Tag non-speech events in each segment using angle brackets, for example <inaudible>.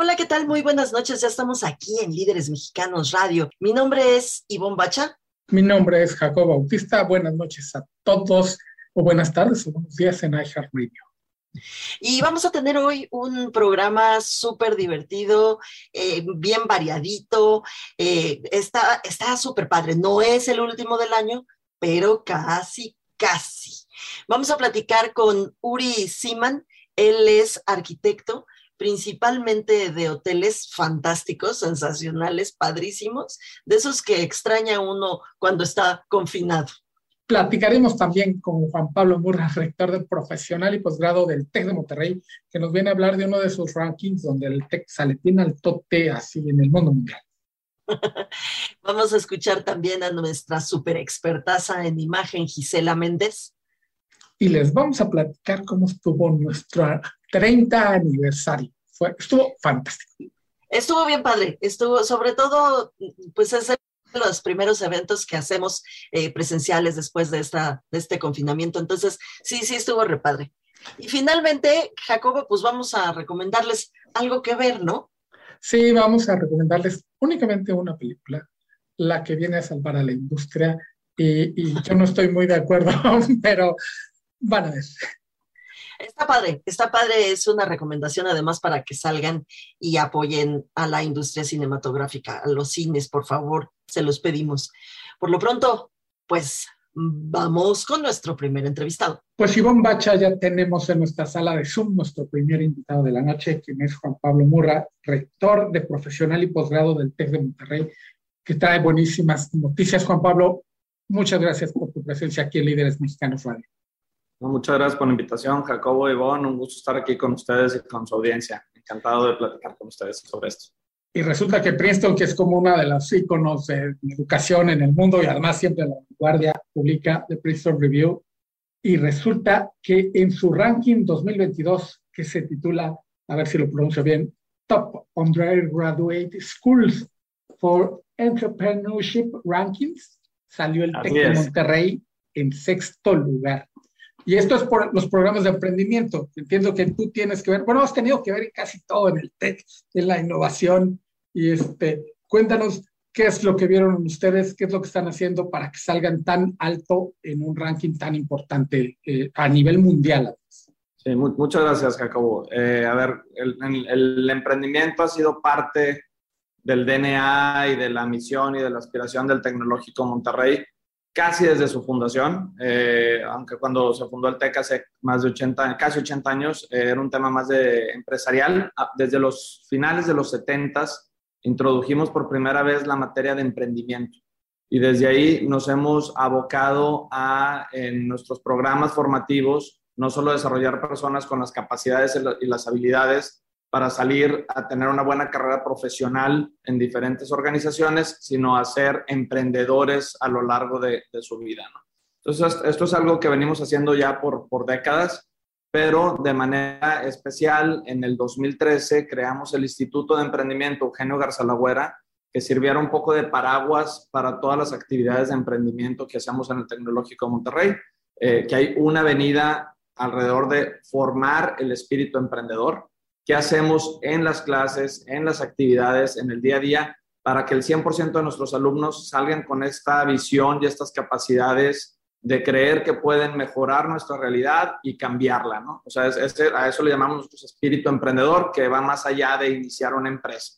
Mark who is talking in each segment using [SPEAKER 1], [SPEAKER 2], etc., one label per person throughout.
[SPEAKER 1] Hola, ¿qué tal? Muy buenas noches. Ya estamos aquí en Líderes Mexicanos Radio. Mi nombre es Ivonne Bacha.
[SPEAKER 2] Mi nombre es Jacob Bautista. Buenas noches a todos, o buenas tardes, o buenos días en iHeartRadio.
[SPEAKER 1] Y vamos a tener hoy un programa súper divertido, eh, bien variadito. Eh, está súper padre. No es el último del año, pero casi, casi. Vamos a platicar con Uri Siman. Él es arquitecto principalmente de hoteles fantásticos, sensacionales, padrísimos, de esos que extraña uno cuando está confinado.
[SPEAKER 2] Platicaremos también con Juan Pablo Murra, rector de profesional y posgrado del TEC de Monterrey, que nos viene a hablar de uno de sus rankings donde el TEC sale tiene al tope así en el mundo mundial. <laughs>
[SPEAKER 1] Vamos a escuchar también a nuestra super expertaza en imagen, Gisela Méndez.
[SPEAKER 2] Y les vamos a platicar cómo estuvo nuestro 30 aniversario. Fue, estuvo fantástico.
[SPEAKER 1] Estuvo bien padre, estuvo sobre todo, pues es de los primeros eventos que hacemos eh, presenciales después de, esta, de este confinamiento. Entonces, sí, sí, estuvo re padre. Y finalmente, Jacobo, pues vamos a recomendarles algo que ver, ¿no?
[SPEAKER 2] Sí, vamos a recomendarles únicamente una película, la que viene a salvar a la industria. Y, y yo no estoy muy de acuerdo, <laughs> pero van a ver.
[SPEAKER 1] Está padre, está padre, es una recomendación además para que salgan y apoyen a la industria cinematográfica, a los cines, por favor, se los pedimos. Por lo pronto, pues vamos con nuestro primer entrevistado.
[SPEAKER 2] Pues Ivonne Bacha, ya tenemos en nuestra sala de Zoom nuestro primer invitado de la noche, quien es Juan Pablo Murra, rector de profesional y posgrado del TEC de Monterrey, que trae buenísimas noticias. Juan Pablo, muchas gracias por tu presencia aquí en Líderes Mexicanos Radio
[SPEAKER 3] muchas gracias por la invitación, Jacobo y Ivonne. Un gusto estar aquí con ustedes y con su audiencia. Encantado de platicar con ustedes sobre esto.
[SPEAKER 2] Y resulta que Princeton, que es como una de las íconos de educación en el mundo y además siempre la vanguardia, publica The Princeton Review. Y resulta que en su ranking 2022, que se titula, a ver si lo pronuncio bien, Top Undergraduate Schools for Entrepreneurship Rankings, salió el TEC de Monterrey en sexto lugar. Y esto es por los programas de emprendimiento. Entiendo que tú tienes que ver, bueno, has tenido que ver casi todo en el tech, en la innovación. Y este, cuéntanos qué es lo que vieron ustedes, qué es lo que están haciendo para que salgan tan alto en un ranking tan importante eh, a nivel mundial.
[SPEAKER 3] Sí, muchas gracias, Jacobo. Eh, a ver, el, el emprendimiento ha sido parte del DNA y de la misión y de la aspiración del Tecnológico Monterrey casi desde su fundación, eh, aunque cuando se fundó el TEC hace más de 80, casi 80 años, eh, era un tema más de empresarial. Ah, desde los finales de los 70 introdujimos por primera vez la materia de emprendimiento y desde ahí nos hemos abocado a, en nuestros programas formativos, no solo desarrollar personas con las capacidades y las habilidades para salir a tener una buena carrera profesional en diferentes organizaciones, sino a ser emprendedores a lo largo de, su vida. Entonces, esto es algo que venimos haciendo ya por, décadas, pero de manera especial en el 2013 creamos el Instituto de Emprendimiento Eugenio Garzalagüera, que sirviera un poco de paraguas para todas las actividades de emprendimiento que hacemos en el Tecnológico de Monterrey, eh, que hay una avenida alrededor de formar el espíritu emprendedor, qué hacemos en las clases, en las actividades, en el día a día, para que el 100% de nuestros alumnos salgan con esta visión y estas capacidades de creer que pueden mejorar nuestra realidad y cambiarla, ¿no? O sea, a eso le llamamos nuestro espíritu emprendedor, que va más allá de iniciar una empresa.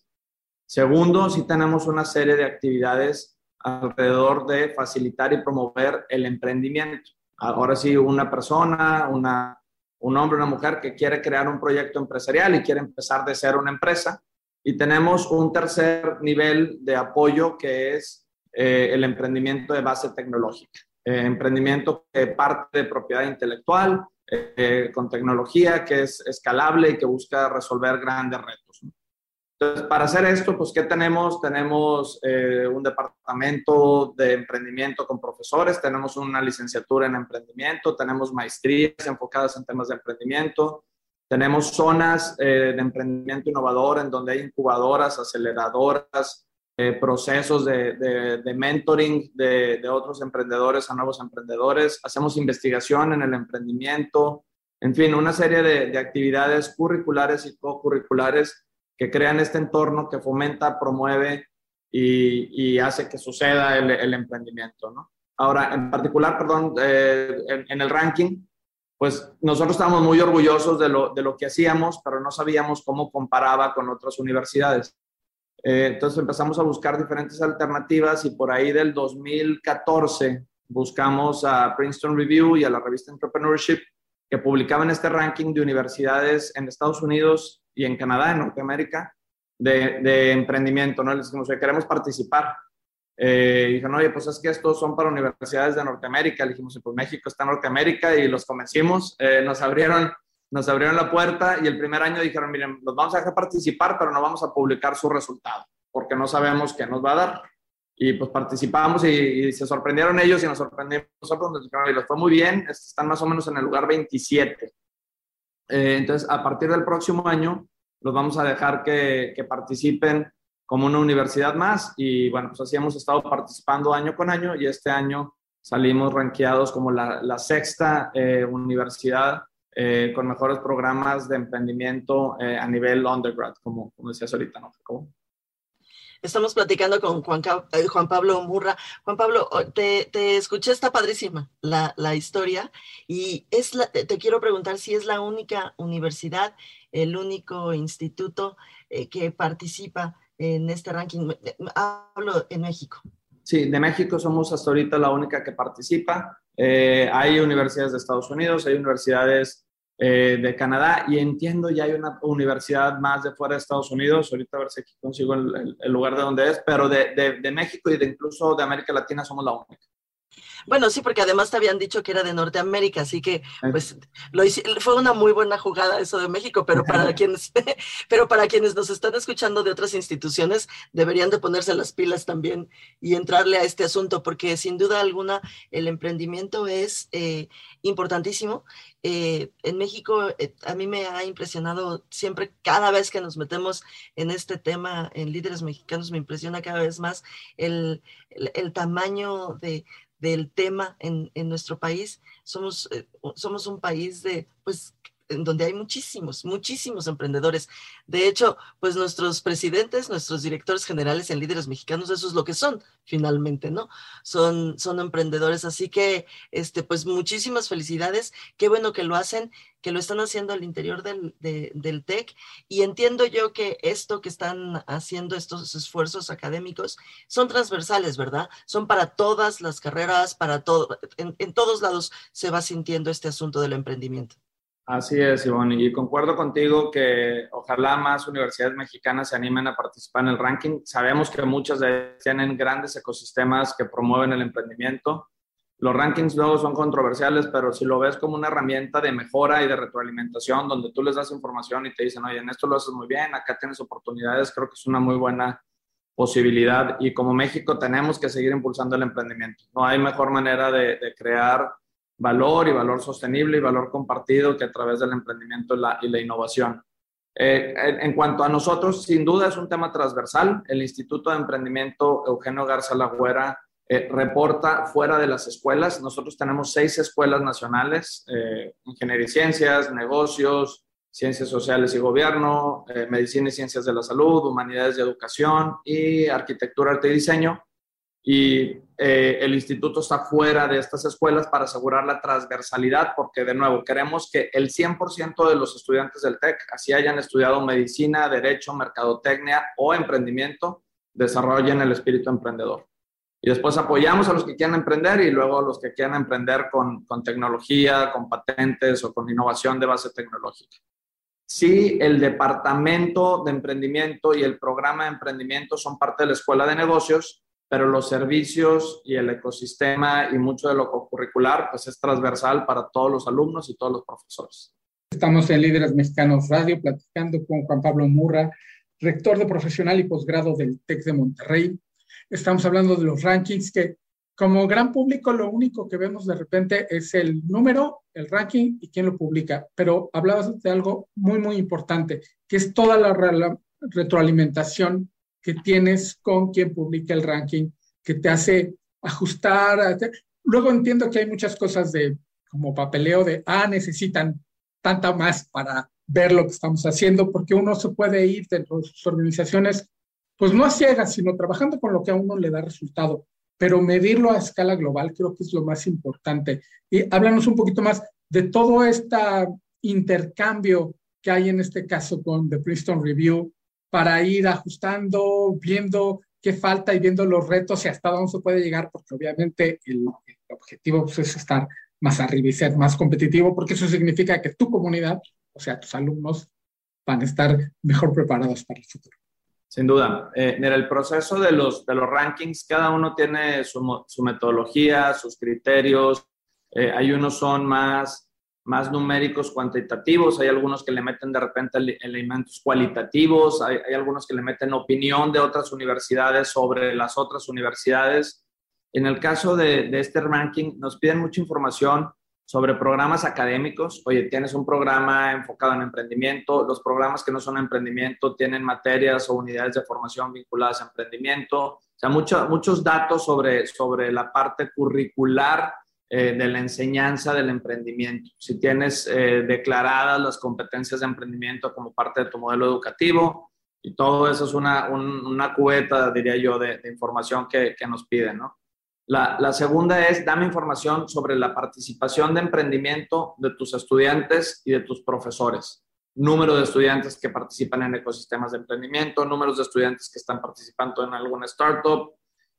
[SPEAKER 3] Segundo, sí tenemos una serie de actividades alrededor de facilitar y promover el emprendimiento. Ahora sí, una persona, una un hombre una mujer que quiere crear un proyecto empresarial y quiere empezar de ser una empresa. Y tenemos un tercer nivel de apoyo que es eh, el emprendimiento de base tecnológica. Eh, emprendimiento que parte de propiedad intelectual, eh, con tecnología que es escalable y que busca resolver grandes retos. Entonces, para hacer esto, pues, ¿qué tenemos? Tenemos eh, un departamento de emprendimiento con profesores, tenemos una licenciatura en emprendimiento, tenemos maestrías enfocadas en temas de emprendimiento, tenemos zonas eh, de emprendimiento innovador en donde hay incubadoras, aceleradoras, eh, procesos de, de, mentoring de, de, otros emprendedores a nuevos emprendedores. Hacemos investigación en el emprendimiento, en fin, una serie de, actividades curriculares y co-curriculares que crean este entorno que fomenta, promueve y, hace que suceda el, emprendimiento. Ahora, en particular, perdón, eh, en, en el ranking, pues nosotros estábamos muy orgullosos de lo, de lo que hacíamos, pero no sabíamos cómo comparaba con otras universidades. Eh, entonces empezamos a buscar diferentes alternativas y por ahí del 2014 buscamos a Princeton Review y a la revista Entrepreneurship que publicaban este ranking de universidades en Estados Unidos y en Canadá, en Norteamérica, de, de emprendimiento, ¿no? Les dijimos, queremos participar. Eh, dijeron, oye, pues es que estos son para universidades de Norteamérica. Le dijimos, pues México está en Norteamérica y los convencimos. Eh, nos, abrieron, nos abrieron la puerta y el primer año dijeron, miren, los vamos a dejar participar, pero no vamos a publicar su resultado porque no sabemos qué nos va a dar. Y pues participamos y, se sorprendieron ellos y nos sorprendimos nosotros. Y les fue muy bien, están más o menos en el lugar 27. Eh, entonces, a partir del próximo año, los vamos a dejar que, que participen como una universidad más y bueno, pues así hemos estado participando año con año y este año salimos rankeados como la, la sexta eh, universidad eh, con mejores programas de emprendimiento eh, a nivel undergrad, como, como decías ahorita, ¿no?
[SPEAKER 1] Estamos platicando con Juan, Juan Pablo Murra. Juan Pablo, te, te escuché, está padrísima la, la historia y es la, te, quiero preguntar si es la única universidad, el único instituto que participa en este ranking. Hablo en México.
[SPEAKER 3] Sí, de México somos hasta ahorita la única que participa. Eh, hay universidades de Estados Unidos, hay universidades eh, de Canadá y entiendo ya hay una universidad más de fuera de Estados Unidos. Ahorita a ver si aquí consigo el, lugar de donde es, pero de, de, de México y de incluso de América Latina somos la única.
[SPEAKER 1] Bueno, sí, porque además te habían dicho que era de Norteamérica, así que pues lo hice, fue una muy buena jugada eso de México, pero para <laughs> quienes, <laughs> pero para quienes nos están escuchando de otras instituciones, deberían de ponerse las pilas también y entrarle a este asunto, porque sin duda alguna el emprendimiento es eh, importantísimo. Eh, en México eh, a mí me ha impresionado siempre, cada vez que nos metemos en este tema, en líderes mexicanos, me impresiona cada vez más el, el, el tamaño de, del tema en, en nuestro país. Somos, eh, somos un país de, pues, donde hay muchísimos, muchísimos emprendedores. De hecho, pues nuestros presidentes, nuestros directores generales en líderes mexicanos, eso es lo que son finalmente, ¿no? Son, son emprendedores. Así que, este, pues muchísimas felicidades. Qué bueno que lo hacen, que lo están haciendo al interior del, de, del TEC. Y entiendo yo que esto que están haciendo, estos esfuerzos académicos, son transversales, ¿verdad? Son para todas las carreras, para todo, en todos lados se va sintiendo este asunto del emprendimiento.
[SPEAKER 3] Así es, Ivonne, y concuerdo contigo que ojalá más universidades mexicanas se animen a participar en el ranking. Sabemos que muchas de ellas tienen grandes ecosistemas que promueven el emprendimiento. Los rankings luego son controversiales, pero si lo ves como una herramienta de mejora y de retroalimentación, donde tú les das información y te dicen, oye, en esto lo haces muy bien, acá tienes oportunidades, creo que es una muy buena posibilidad. Y como México tenemos que seguir impulsando el emprendimiento. No hay mejor manera de, de crear valor y valor sostenible y valor compartido que a través del emprendimiento y la, innovación. Eh, en, en, cuanto a nosotros, sin duda es un tema transversal. El Instituto de Emprendimiento Eugenio Garza Lagüera eh, reporta fuera de las escuelas. Nosotros tenemos seis escuelas nacionales, eh, Ingeniería y Ciencias, Negocios, Ciencias Sociales y Gobierno, eh, Medicina y Ciencias de la Salud, Humanidades y Educación y Arquitectura, Arte y Diseño y eh, el instituto está fuera de estas escuelas para asegurar la transversalidad, porque de nuevo queremos que el 100% de los estudiantes del TEC, así hayan estudiado medicina, derecho, mercadotecnia o emprendimiento, desarrollen el espíritu emprendedor. Y después apoyamos a los que quieran emprender y luego a los que quieran emprender con, con tecnología, con patentes o con innovación de base tecnológica. Sí, el departamento de emprendimiento y el programa de emprendimiento son parte de la escuela de negocios, pero los servicios y el ecosistema y mucho de lo curricular pues es transversal para todos los alumnos y todos los profesores.
[SPEAKER 2] Estamos en Líderes Mexicanos Radio platicando con Juan Pablo Murra, rector de profesional y posgrado del TEC de Monterrey. Estamos hablando de los rankings que como gran público lo único que vemos de repente es el número, el ranking y quién lo publica. Pero hablabas de algo muy, muy importante, que es toda la retroalimentación que tienes con quien publica el ranking, que te hace ajustar. Luego entiendo que hay muchas cosas de como papeleo de, ah, necesitan tanta más para ver lo que estamos haciendo, porque uno se puede ir dentro de sus organizaciones, pues no a ciegas, sino trabajando con lo que a uno le da resultado, pero medirlo a escala global creo que es lo más importante. Y háblanos un poquito más de todo este intercambio que hay en este caso con The Princeton Review para ir ajustando, viendo qué falta y viendo los retos y hasta dónde se puede llegar, porque obviamente el, objetivo pues, es estar más arriba y ser más competitivo, porque eso significa que tu comunidad, o sea, tus alumnos, van a estar mejor preparados para el futuro.
[SPEAKER 3] Sin duda. Eh, mira, el proceso de los, de los rankings, cada uno tiene su, su metodología, sus criterios. Eh, hay unos son más, más numéricos, cuantitativos. Hay algunos que le meten de repente elementos cualitativos. Hay, hay algunos que le meten opinión de otras universidades sobre las otras universidades. En el caso de, este ranking, nos piden mucha información sobre programas académicos. Oye, tienes un programa enfocado en emprendimiento. Los programas que no son emprendimiento tienen materias o unidades de formación vinculadas a emprendimiento. O sea, muchos datos sobre, sobre la parte curricular eh, de la enseñanza del emprendimiento. Si tienes eh, declaradas las competencias de emprendimiento como parte de tu modelo educativo, y todo eso es una, una cubeta, diría yo, de, de información que, que nos piden, ¿no? La, segunda es, dame información sobre la participación de emprendimiento de tus estudiantes y de tus profesores. Número de estudiantes que participan en ecosistemas de emprendimiento, números de estudiantes que están participando en alguna startup.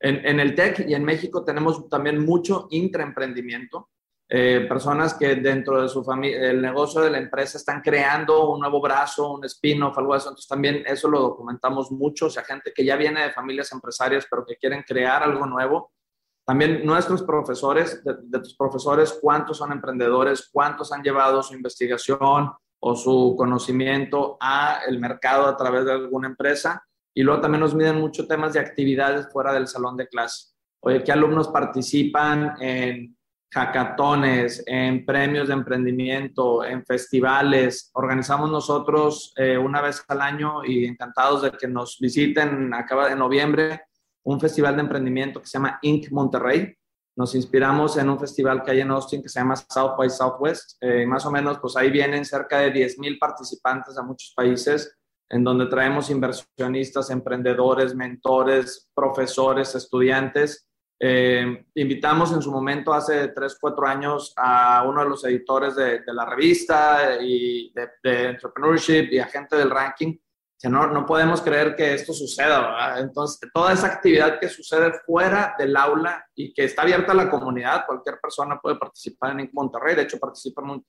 [SPEAKER 3] En, el TEC y en México tenemos también mucho intraemprendimiento. Eh, personas que dentro de su familia, el negocio de la empresa están creando un nuevo brazo, un spin-off, algo así. Entonces también eso lo documentamos mucho. O sea, gente que ya viene de familias empresarias, pero que quieren crear algo nuevo también nuestros profesores, de, tus profesores, cuántos son emprendedores, cuántos han llevado su investigación o su conocimiento a el mercado a través de alguna empresa. Y luego también nos miden mucho temas de actividades fuera del salón de clase. Oye, ¿qué alumnos participan en hackatones, en premios de emprendimiento, en festivales? Organizamos nosotros eh, una vez al año y encantados de que nos visiten, acaba de noviembre, un festival de emprendimiento que se llama Inc. Monterrey. Nos inspiramos en un festival que hay en Austin que se llama South by Southwest. Eh, más o menos, pues ahí vienen cerca de 10.000 participantes a muchos países, en donde traemos inversionistas, emprendedores, mentores, profesores, estudiantes. Eh, invitamos en su momento, hace 3, 4 años, a uno de los editores de, la revista y de, de Entrepreneurship y a gente del ranking. No, no podemos creer que esto suceda, Entonces, toda esa actividad que sucede fuera del aula y que está abierta a la comunidad, cualquier persona puede participar en Monterrey, de hecho participan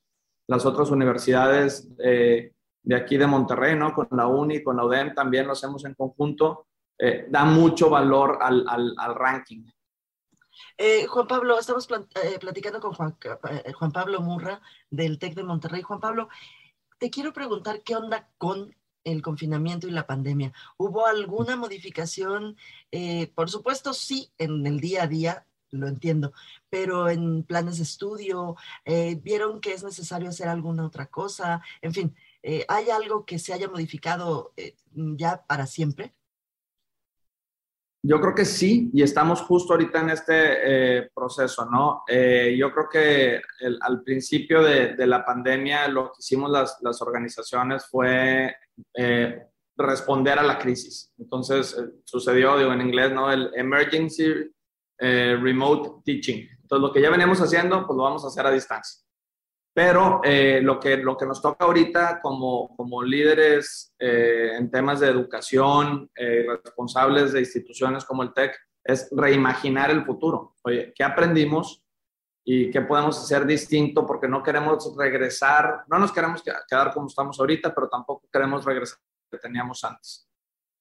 [SPEAKER 3] las otras universidades eh, de aquí de Monterrey, ¿no? Con la UNI, con la UDEM también lo hacemos en conjunto, eh, da mucho valor al, al, ranking.
[SPEAKER 1] Eh, Juan Pablo, estamos platicando con Juan, Juan Pablo Murra del TEC de Monterrey. Juan Pablo, te quiero preguntar qué onda con el confinamiento y la pandemia. ¿Hubo alguna modificación? Eh, por supuesto, sí, en el día a día, lo entiendo, pero en planes de estudio, eh, ¿vieron que es necesario hacer alguna otra cosa? En fin, eh, ¿hay algo que se haya modificado ya para siempre?
[SPEAKER 3] Yo creo que sí, y estamos justo ahorita en este proceso, ¿no? yo creo que al principio de, de, la pandemia lo que hicimos las, las organizaciones fue eh, responder a la crisis. Entonces, eh, sucedió, digo en inglés, ¿no? El Emergency eh, Remote Teaching. Entonces, lo que ya veníamos haciendo, pues lo vamos a hacer a distancia. Pero lo, que, lo que nos toca ahorita como, como líderes en temas de educación, responsables de instituciones como el TEC, es reimaginar el futuro. Oye, ¿qué aprendimos? y qué podemos hacer distinto porque no queremos regresar, no nos queremos quedar como estamos ahorita, pero tampoco queremos regresar a lo que teníamos antes.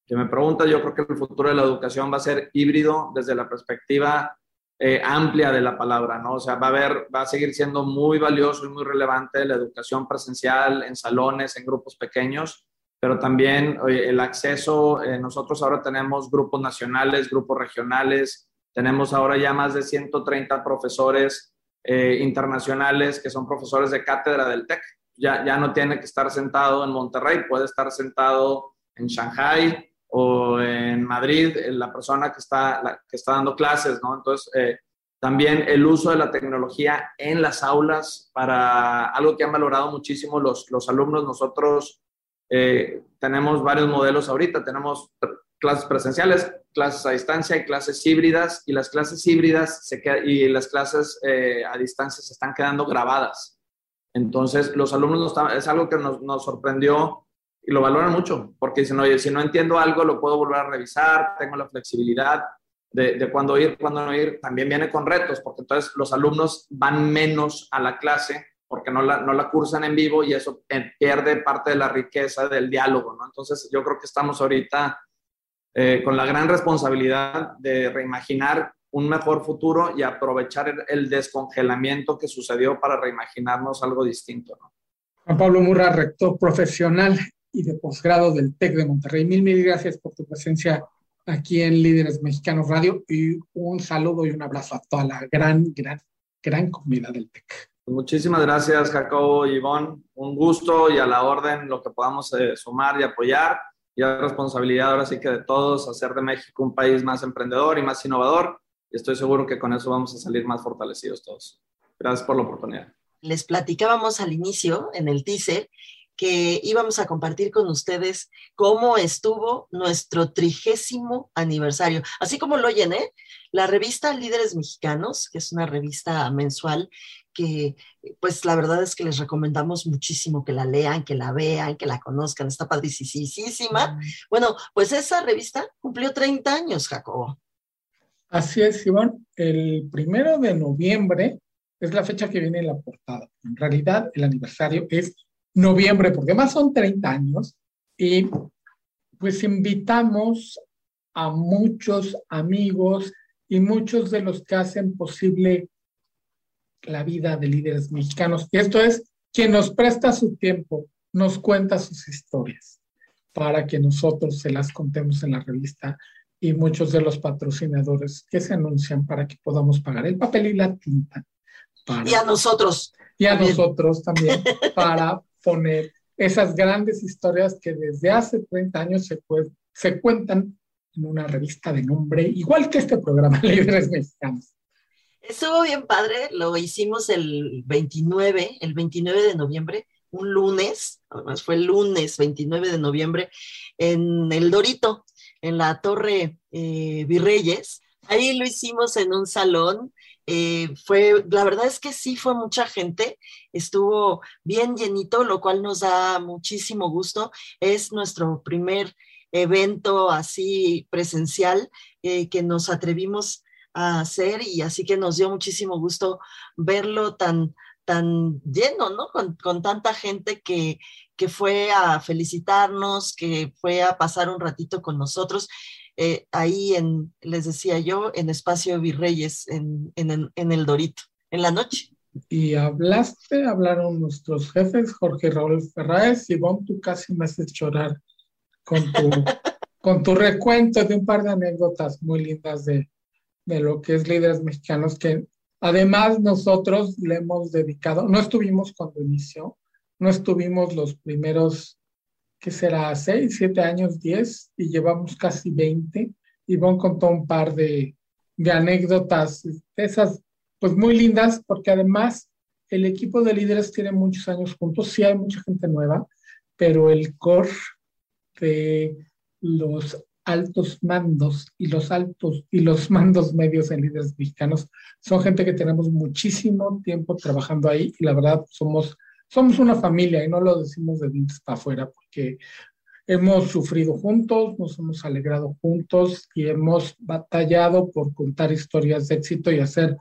[SPEAKER 3] Que me pregunta, yo creo que el futuro de la educación va a ser híbrido desde la perspectiva eh, amplia de la palabra, ¿no? O sea, va a haber, va a seguir siendo muy valioso y muy relevante la educación presencial en salones, en grupos pequeños, pero también el acceso, eh, nosotros ahora tenemos grupos nacionales, grupos regionales, tenemos ahora ya más de 130 profesores eh, internacionales que son profesores de cátedra del TEC. Ya, ya no tiene que estar sentado en Monterrey, puede estar sentado en Shanghai o en Madrid, la persona que está, que está dando clases, ¿no? Entonces, eh, también el uso de la tecnología en las aulas para algo que han valorado muchísimo los, los alumnos. Nosotros eh, tenemos varios modelos ahorita. Tenemos clases presenciales, clases a distancia y clases híbridas. Y las clases híbridas se y las clases eh, a distancia se están quedando grabadas. Entonces, los alumnos es algo que nos, nos, sorprendió y lo valoran mucho, porque dicen, oye, si no entiendo algo, lo puedo volver a revisar, tengo la flexibilidad de, de cuándo ir, cuándo no ir, también viene con retos, porque entonces los alumnos van menos a la clase porque no la, no la cursan en vivo y eso pierde parte de la riqueza del diálogo, ¿no? Entonces yo creo que estamos ahorita eh, con la gran responsabilidad de reimaginar un mejor futuro y aprovechar el, descongelamiento que sucedió para reimaginarnos algo distinto, ¿no?
[SPEAKER 2] Juan Pablo Murra, rector profesional y de posgrado del TEC de Monterrey. Mil, mil gracias por tu presencia aquí en Líderes Mexicanos Radio y un saludo y un abrazo a toda la gran, gran, gran comunidad del TEC.
[SPEAKER 3] Muchísimas gracias, Jacobo y Ivonne. Un gusto y a la orden lo que podamos eh, sumar y apoyar. Y a responsabilidad ahora sí que de todos hacer de México un país más emprendedor y más innovador. Y estoy seguro que con eso vamos a salir más fortalecidos todos. Gracias por la oportunidad.
[SPEAKER 1] Les platicábamos al inicio en el teaser que íbamos a compartir con ustedes cómo estuvo nuestro trigésimo aniversario. Así como lo oyen, ¿eh? La revista Líderes Mexicanos, que es una revista mensual que pues la verdad es que les recomendamos muchísimo que la lean, que la vean, que la conozcan, está padricísima. Bueno, pues esa revista cumplió 30 años, Jacobo.
[SPEAKER 2] Así es, Iván. El primero de noviembre es la fecha que viene en la portada. En realidad, el aniversario es noviembre, porque más son 30 años, y pues invitamos a muchos amigos y muchos de los que hacen posible la vida de líderes mexicanos. Y esto es quien nos presta su tiempo, nos cuenta sus historias para que nosotros se las contemos en la revista y muchos de los patrocinadores que se anuncian para que podamos pagar el papel y la tinta.
[SPEAKER 1] y a nosotros.
[SPEAKER 2] Y a nosotros también, para poner esas grandes historias que desde hace 30 años se, se cuentan en una revista de nombre, igual que este programa, <laughs> Líderes Mexicanos.
[SPEAKER 1] Estuvo bien padre, lo hicimos el 29, el 29 de noviembre, un lunes, además fue el lunes 29 de noviembre, en el Dorito, en la Torre eh, Virreyes. Ahí lo hicimos en un salón eh, fue, la verdad es que sí fue mucha gente, estuvo bien llenito, lo cual nos da muchísimo gusto. Es nuestro primer evento así presencial eh, que nos atrevimos a hacer y así que nos dio muchísimo gusto verlo tan, tan lleno, ¿no? Con, con tanta gente que, que fue a felicitarnos, que fue a pasar un ratito con nosotros. Eh, ahí en, les decía yo, en Espacio Virreyes, en, en, en, el Dorito, en la noche.
[SPEAKER 2] Y hablaste, hablaron nuestros jefes, Jorge Raúl Ferraes, y Ivonne, tú casi me haces llorar con tu, <laughs> con tu recuento de un par de anécdotas muy lindas de, de lo que es líderes mexicanos, que además nosotros le hemos dedicado, no estuvimos cuando inició, no estuvimos los primeros que será seis, siete años, diez, y llevamos casi veinte. Ivonne contó un par de, de anécdotas, esas pues muy lindas, porque además el equipo de líderes tiene muchos años juntos, sí hay mucha gente nueva, pero el core de los altos mandos y los altos y los mandos medios en líderes mexicanos son gente que tenemos muchísimo tiempo trabajando ahí y la verdad somos somos una familia y no lo decimos de dientes para afuera porque hemos sufrido juntos, nos hemos alegrado juntos y hemos batallado por contar historias de éxito y hacer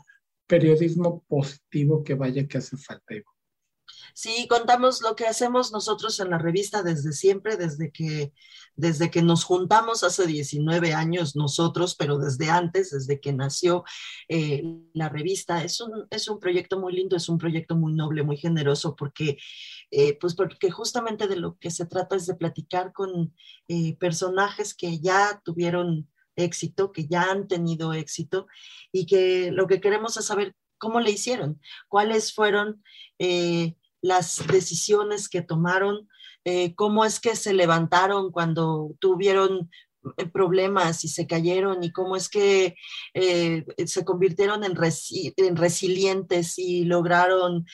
[SPEAKER 2] periodismo positivo que vaya que hace falta.
[SPEAKER 1] Sí, contamos lo que hacemos nosotros en la revista desde siempre, desde que, desde que nos juntamos hace 19 años nosotros, pero desde antes, desde que nació eh, la revista. Es un, es un proyecto muy lindo, es un proyecto muy noble, muy generoso, porque, eh, pues porque justamente de lo que se trata es de platicar con eh, personajes que ya tuvieron éxito, que ya han tenido éxito y que lo que queremos es saber cómo le hicieron, cuáles fueron las decisiones que tomaron, eh, cómo es que se levantaron cuando tuvieron eh, problemas y se cayeron y cómo es que eh, se convirtieron en, resilientes y lograron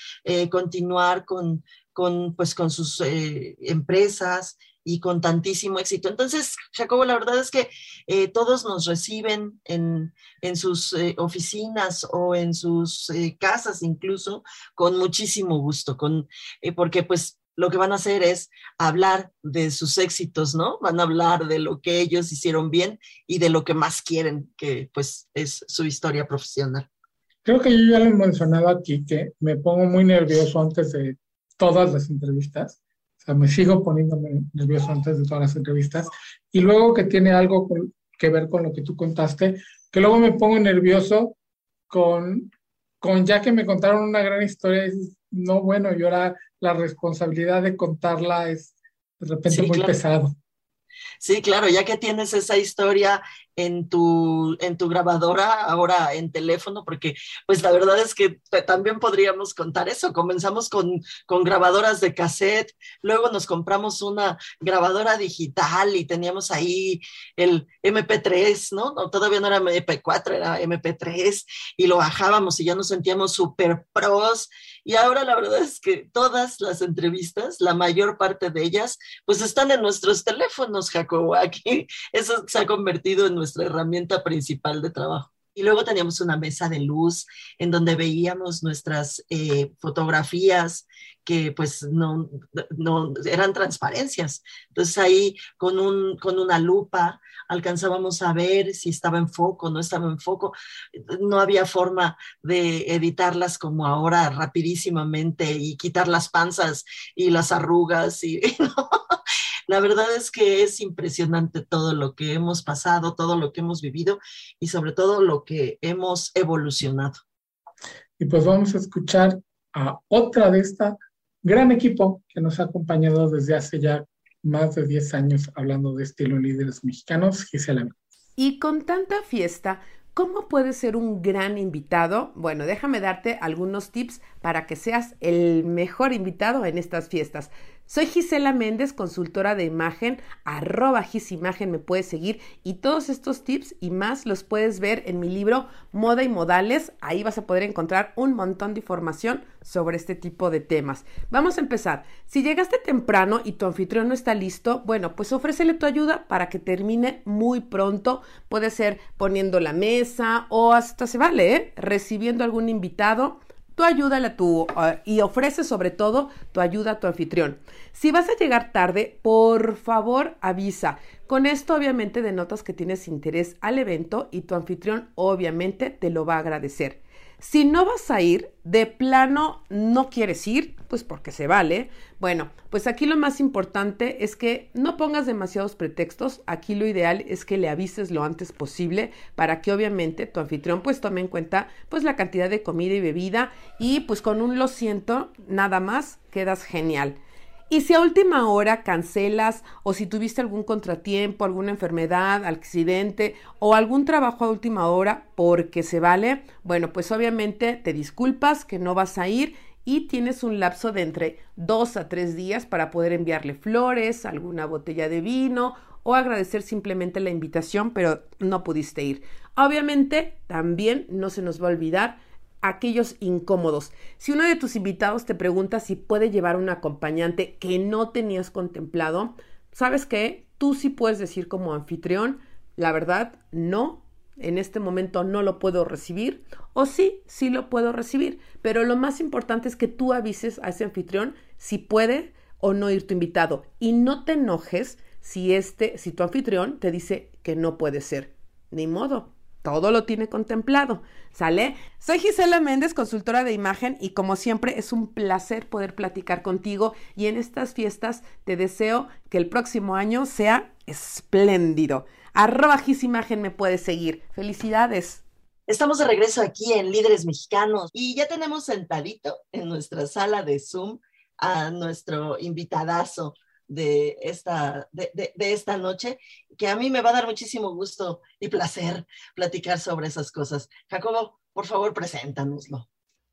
[SPEAKER 1] continuar con, con, pues, con sus empresas y con tantísimo éxito. Entonces, Jacobo, la verdad es que eh, todos nos reciben en, sus eh, oficinas o en sus eh, casas incluso con muchísimo gusto, con, porque pues lo que van a hacer es hablar de sus éxitos, ¿no? Van a hablar de lo que ellos hicieron bien y de lo que más quieren, que pues es su historia profesional.
[SPEAKER 2] Creo que yo ya lo he mencionado aquí, que me pongo muy nervioso antes de todas las entrevistas me sigo poniéndome nervioso antes de todas las entrevistas. Y luego que tiene algo que ver con lo que tú contaste, que luego me pongo nervioso con, con ya que me contaron una gran historia, y no, bueno, y ahora la responsabilidad de contarla es de repente muy pesado.
[SPEAKER 1] Sí, claro, ya que tienes esa historia en tu, en tu grabadora, ahora en teléfono, porque pues la verdad es que también podríamos contar eso. Comenzamos con, con grabadoras de cassette, luego nos compramos una grabadora digital y teníamos ahí el MP3, ¿no? no todavía no era MP4, era MP3 y lo bajábamos y ya nos sentíamos súper pros. Y ahora la verdad es que todas las entrevistas, la mayor parte de ellas, pues están en nuestros teléfonos, Jacobo. Aquí eso se ha convertido en nuestra herramienta principal de trabajo. Y luego teníamos una mesa de luz en donde veíamos nuestras eh, fotografías que pues no, no, eran transparencias. Entonces ahí con, un, con una lupa alcanzábamos a ver si estaba en foco, no estaba en foco. No había forma de editarlas como ahora rapidísimamente y quitar las panzas y las arrugas y. <laughs> La verdad es que es impresionante todo lo que hemos pasado, todo lo que hemos vivido y sobre todo lo que hemos evolucionado.
[SPEAKER 2] Y pues vamos a escuchar a otra de esta gran equipo que nos ha acompañado desde hace ya más de 10 años hablando de estilo líderes mexicanos, Gisela.
[SPEAKER 4] Y con tanta fiesta, ¿Cómo puedes ser un gran invitado? Bueno, déjame darte algunos tips para que seas el mejor invitado en estas fiestas. Soy Gisela Méndez, consultora de imagen, arroba gisimagen me puedes seguir y todos estos tips y más los puedes ver en mi libro Moda y Modales. Ahí vas a poder encontrar un montón de información sobre este tipo de temas. Vamos a empezar. Si llegaste temprano y tu anfitrión no está listo, bueno, pues ofrécele tu ayuda para que termine muy pronto. Puede ser poniendo la mesa o hasta se vale, ¿eh? recibiendo algún invitado tú ayúdale a tu y ofrece sobre todo tu ayuda a tu anfitrión. Si vas a llegar tarde, por favor avisa. Con esto obviamente denotas que tienes interés al evento y tu anfitrión obviamente te lo va a agradecer. Si no vas a ir, de plano no quieres ir, pues porque se vale. Bueno, pues aquí lo más importante es que no pongas demasiados pretextos. Aquí lo ideal es que le avises lo antes posible para que obviamente tu anfitrión pues tome en cuenta pues la cantidad de comida y bebida y pues con un lo siento nada más quedas genial. Y si a última hora cancelas o si tuviste algún contratiempo, alguna enfermedad, accidente o algún trabajo a última hora porque se vale, bueno, pues obviamente te disculpas que no vas a ir y tienes un lapso de entre dos a tres días para poder enviarle flores, alguna botella de vino o agradecer simplemente la invitación, pero no pudiste ir. Obviamente también no se nos va a olvidar aquellos incómodos. Si uno de tus invitados te pregunta si puede llevar un acompañante que no tenías contemplado, ¿sabes qué? Tú sí puedes decir como anfitrión, la verdad, no, en este momento no lo puedo recibir, o sí, sí lo puedo recibir, pero lo más importante es que tú avises a ese anfitrión si puede o no ir tu invitado y no te enojes si este, si tu anfitrión te dice que no puede ser. Ni modo, todo lo tiene contemplado. ¿Sale? Soy Gisela Méndez, consultora de imagen, y como siempre es un placer poder platicar contigo. Y en estas fiestas te deseo que el próximo año sea espléndido. Arroba Gisimagen me puedes seguir. Felicidades.
[SPEAKER 1] Estamos de regreso aquí en Líderes Mexicanos y ya tenemos sentadito en nuestra sala de Zoom a nuestro invitadazo de esta, de, esta noche, que a mí me va a dar muchísimo gusto y placer platicar sobre esas cosas. Jacobo, por favor, preséntanoslo.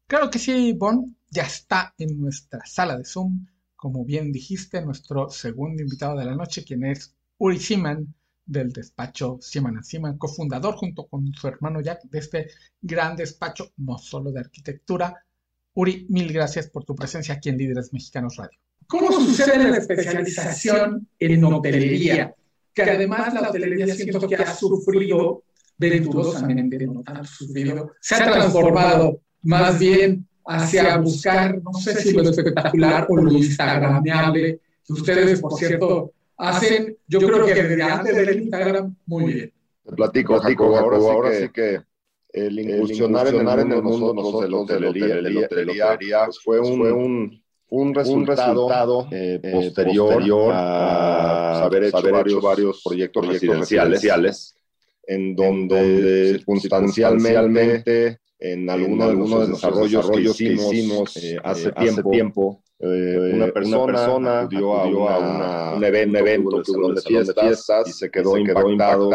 [SPEAKER 2] Claro que sí, Bon, ya está en nuestra sala de Zoom, como bien dijiste, nuestro segundo invitado de la noche, quien es Uri Siman, del despacho Siman Siman, cofundador junto con su hermano Jack de este gran despacho, no solo de arquitectura. Uri, mil gracias por tu presencia aquí en Líderes Mexicanos Radio. ¿Cómo sucede la especialización en hotelería? Que además la hotelería siento que ha sufrido venturosamente, no tanto sufrido, se ha transformado más bien hacia buscar, no sé si lo espectacular o lo instagramable, que ustedes, por cierto, hacen, yo creo que desde antes del Instagram, muy bien.
[SPEAKER 5] Te platico, platico ahora, sí que el incursionar, en, el mundo nosotros de la hotelería, pues fue un un resultado, eh, eh, posterior, a, haber hecho, varios, proyectos, residenciales, en donde circunstancialmente en algunos, de los desarrollos, que hicimos, eh, hace, tiempo, una persona, acudió a, un evento, evento que hubo de fiestas, y se quedó, impactado,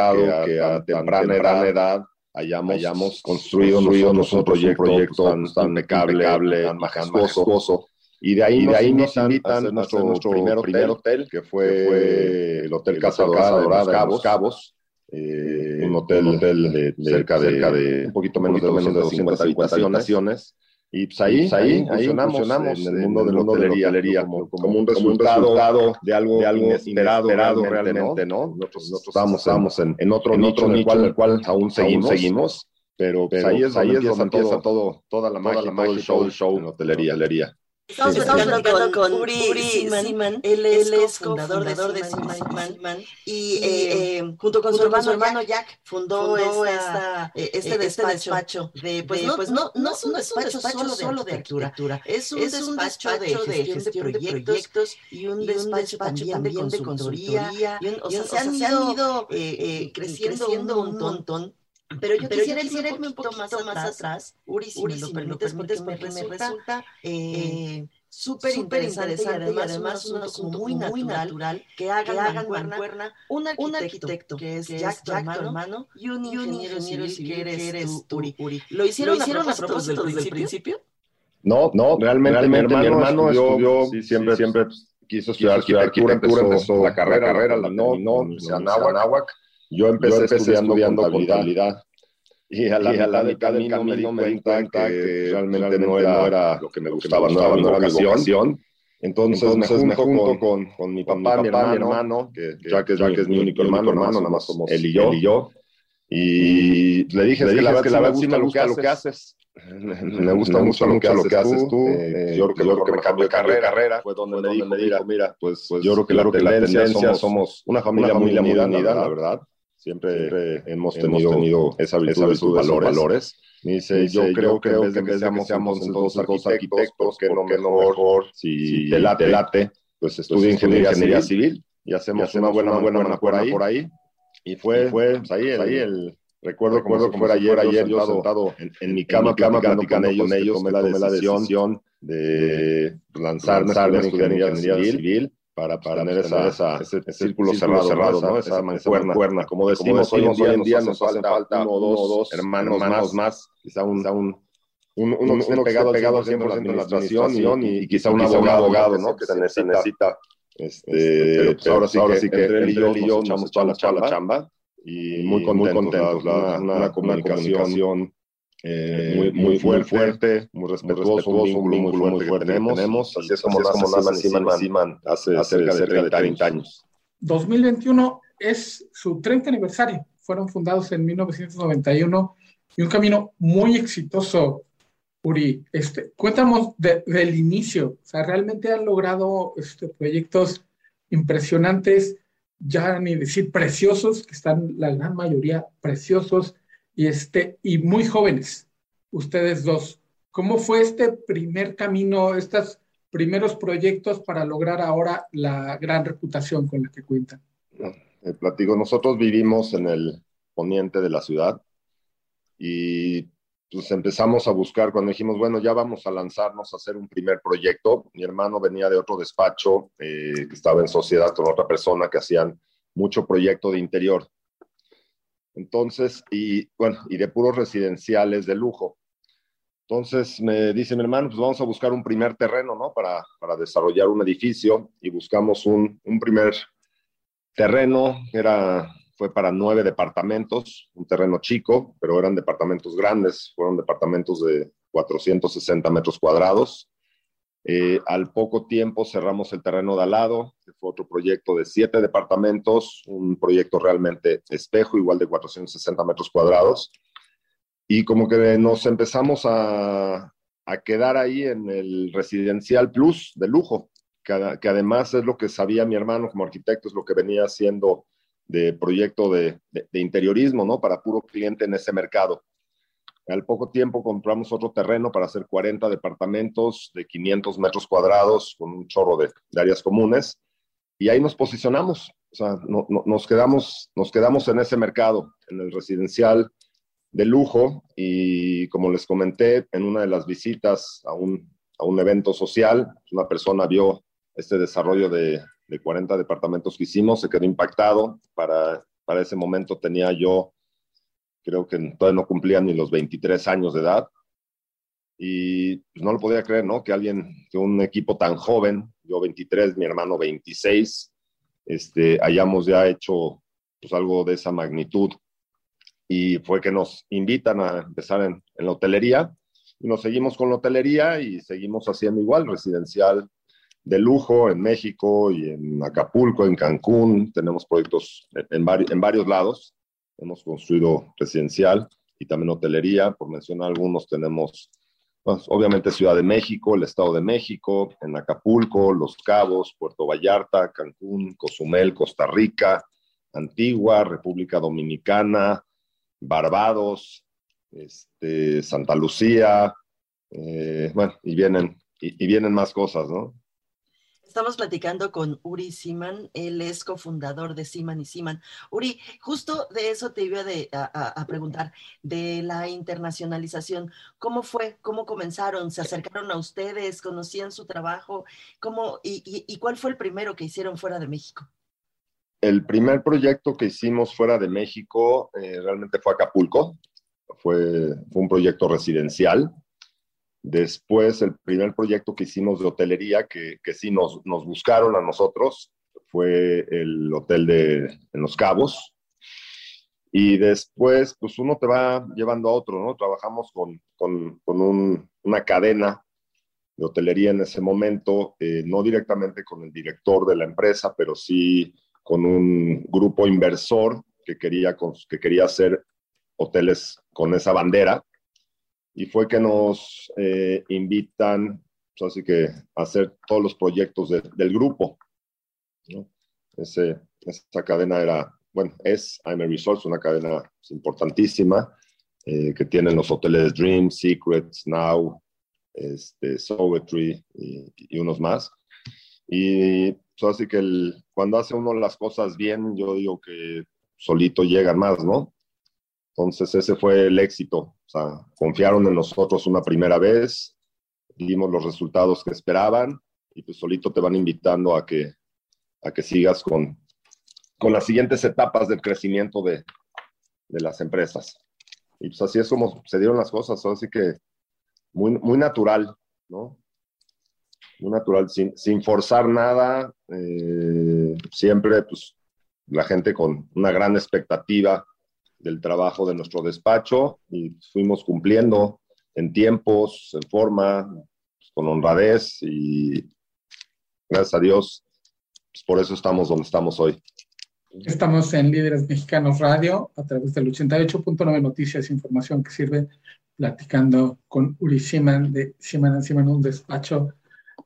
[SPEAKER 5] que, a, temprana, edad, hayamos, construido, nosotros un proyecto, tan, tan, impecable, tan majestuoso, y de ahí, de ahí nos invitan a nuestro, nuestro primer, hotel, que fue, el Hotel Casa Dorada de Cabos, Cabos eh, un hotel, hotel de, cerca, de, cerca de, un poquito menos, de 250 habitaciones. Y pues ahí, pues ahí, ahí funcionamos, en el mundo de la hotelería, como, como, un resultado de algo, de algo inesperado, realmente, ¿no? Nosotros, nosotros estábamos, estábamos en, en, otro, en nicho el cual, el cual aún seguimos, seguimos pero, pero, ahí es, ahí es donde empieza todo, toda la magia, todo el show, show en hotelería.
[SPEAKER 1] Estamos platicando con, Uri, Siman, él es, cofundador de Siman, y eh, eh, junto con, su, hermano, Jack, fundó, esta, eh, este, este, despacho, de, pues, no, pues no, no, es un despacho, solo, de arquitectura, es un, despacho, de gestión de proyectos y un despacho también de consultoría, o sea, se han ido creciendo un montón pero yo quisiera, irme un poquito más, atrás, Uri, si, me lo permites, porque me resulta, eh, eh, súper interesante, y además, además un asunto muy, natural, que hagan, que mancuerna, un, arquitecto, que es Jack, Jack tu hermano, y un ingeniero, civil, que eres, tú, Uri. ¿Lo hicieron, ¿Lo hicieron a propósito desde el principio?
[SPEAKER 5] No, no, realmente, realmente mi hermano, estudió, siempre, siempre quiso estudiar arquitectura, empezó, la carrera, carrera la no, no, en Anáhuac, yo empecé, estudiando, contabilidad. Y a la, y a la mitad del camino me di cuenta que, realmente no era, lo que me gustaba, no era mi vocación. Entonces, Entonces, me junto, con, con, mi papá, mi hermano, mi hermano que, que, ya que es, ya que es mi único hermano, hermano, nada más somos él y yo. Él y, yo. y le dije, le dije es que la verdad sí me gusta lo que haces. <laughs> Me gusta mucho lo que haces tú. Eh, yo creo que me cambio de carrera. Fue donde me dijo, mira, pues, pues yo creo que la tendencia somos una familia muy unida, la verdad Siempre, hemos, tenido, esa virtud, de sus valores. dice, yo, creo que en vez de que seamos, dos arquitectos, que no mejor, si te late, late pues, pues estudia ingeniería, civil. y hacemos, una buena, buena, buena por ahí. Por ahí. Y fue, fue pues, ahí, el, ahí el, Recuerdo, recuerdo como, ayer, ayer yo sentado, en, mi cama, cama platicando con ellos, tomé la decisión de lanzarme a estudiar ingeniería civil para, para tener esa, esa, ese, círculo, cerrado, cerrado, ¿no? Esa, mancuerna, cuerna. Como decimos, hoy, hoy en día nos hacen falta uno o dos hermanos, hermanos más, quizá un, un, un, uno, uno pegado, pegado 100% en la administración y, y, quizá un abogado, abogado ¿no? Que se necesita. Este, pero pues ahora sí, ahora sí que entre él y yo nos echamos toda la chamba y muy contentos, una, una comunicación eh, muy, muy, fuerte, fuerte, muy respetuoso, un vínculo muy fuerte, que tenemos, Así es como, así nace Siman hace, hace cerca, de 30 años.
[SPEAKER 2] 2021 es su 30 aniversario. Fueron fundados en 1991 y un camino muy exitoso, Uri. Este, cuéntanos del inicio. O sea, realmente han logrado este, proyectos impresionantes, ya ni decir preciosos, que están la gran mayoría preciosos y, este, y muy jóvenes, ustedes dos. ¿Cómo fue este primer camino, estos primeros proyectos para lograr ahora la gran reputación con la que cuentan?
[SPEAKER 6] Eh, platico, nosotros vivimos en el poniente de la ciudad y pues empezamos a buscar cuando dijimos, bueno, ya vamos a lanzarnos a hacer un primer proyecto. Mi hermano venía de otro despacho eh, que estaba en sociedad con otra persona que hacían mucho proyecto de interior. Entonces, y bueno, y de puros residenciales de lujo. Entonces me dice mi hermano, pues vamos a buscar un primer terreno, ¿no? Para, para desarrollar un edificio y buscamos un, un primer terreno, era fue para nueve departamentos, un terreno chico, pero eran departamentos grandes, fueron departamentos de 460 metros cuadrados. Eh, al poco tiempo cerramos el terreno de al lado, que fue otro proyecto de siete departamentos, un proyecto realmente espejo, igual de 460 metros cuadrados. Y como que nos empezamos a, a quedar ahí en el residencial plus de lujo, que, que, además es lo que sabía mi hermano como arquitecto, es lo que venía haciendo de proyecto de, interiorismo, ¿no? Para puro cliente en ese mercado. Al poco tiempo compramos otro terreno para hacer 40 departamentos de 500 metros cuadrados con un chorro de, áreas comunes y ahí nos posicionamos. O sea, nos, quedamos, nos quedamos en ese mercado, en el residencial de lujo y como les comenté en una de las visitas a un, a un evento social, una persona vio este desarrollo de, de 40 departamentos que hicimos, se quedó impactado. Para, para ese momento tenía yo, creo que todavía no cumplía ni los 23 años de edad. Y pues, no lo podía creer, ¿no? Que alguien, que un equipo tan joven, yo 23, mi hermano 26, este, hayamos ya hecho pues, algo de esa magnitud. Y fue que nos invitan a empezar en, en la hotelería y nos seguimos con la hotelería y seguimos haciendo igual, residencial, de lujo en México y en Acapulco, en Cancún. Tenemos proyectos en, en varios lados. Hemos construido residencial y también hotelería. Por mencionar algunos, tenemos pues, obviamente Ciudad de México, el Estado de México, en Acapulco, Los Cabos, Puerto Vallarta, Cancún, Cozumel, Costa Rica, Antigua, República Dominicana, Barbados, este, Santa Lucía, eh, bueno, y vienen, y vienen más cosas, ¿no?
[SPEAKER 1] Estamos platicando con Uri Siman, él es cofundador de Siman y Siman. Uri, justo de eso te iba a, preguntar, de la internacionalización. ¿Cómo fue? ¿Cómo comenzaron? ¿Se acercaron a ustedes? ¿Conocían su trabajo? ¿Cómo, y, cuál fue el primero que hicieron fuera de México?
[SPEAKER 6] El primer proyecto que hicimos fuera de México eh, realmente fue Acapulco. Fue, fue un proyecto residencial Después, el primer proyecto que hicimos de hotelería, que, sí nos, nos, buscaron a nosotros, fue el hotel de en Los Cabos. Y después, pues uno te va llevando a otro, ¿no? Trabajamos con, con, con un, una cadena de hotelería en ese momento, eh, no directamente con el director de la empresa, pero sí con un grupo inversor que quería, que quería hacer hoteles con esa bandera y fue que nos eh, invitan, pues, así que a hacer todos los proyectos del grupo. ¿no? Ese, esa cadena era, bueno, es I'm a Resource, una cadena pues, importantísima eh, que tienen los hoteles Dream, Secrets, Now, este, Sovetry y, y, unos más. Y pues, así que cuando hace uno las cosas bien, yo digo que solito llegan más, ¿no? Entonces ese fue el éxito. O sea, confiaron en nosotros una primera vez, dimos los resultados que esperaban y pues solito te van invitando a que, a que sigas con, con las siguientes etapas del crecimiento de, de las empresas. Y pues así es como se dieron las cosas, así que muy, muy natural, ¿no? Muy natural, sin, sin forzar nada, eh, siempre pues la gente con una gran expectativa del trabajo de nuestro despacho y fuimos cumpliendo en tiempos, en forma, con honradez y gracias a Dios, pues, por eso estamos donde estamos hoy.
[SPEAKER 2] Estamos en Líderes Mexicanos Radio a través del 88.9 Noticias, información que sirve, platicando con Uri Siman de Siman Siman, un despacho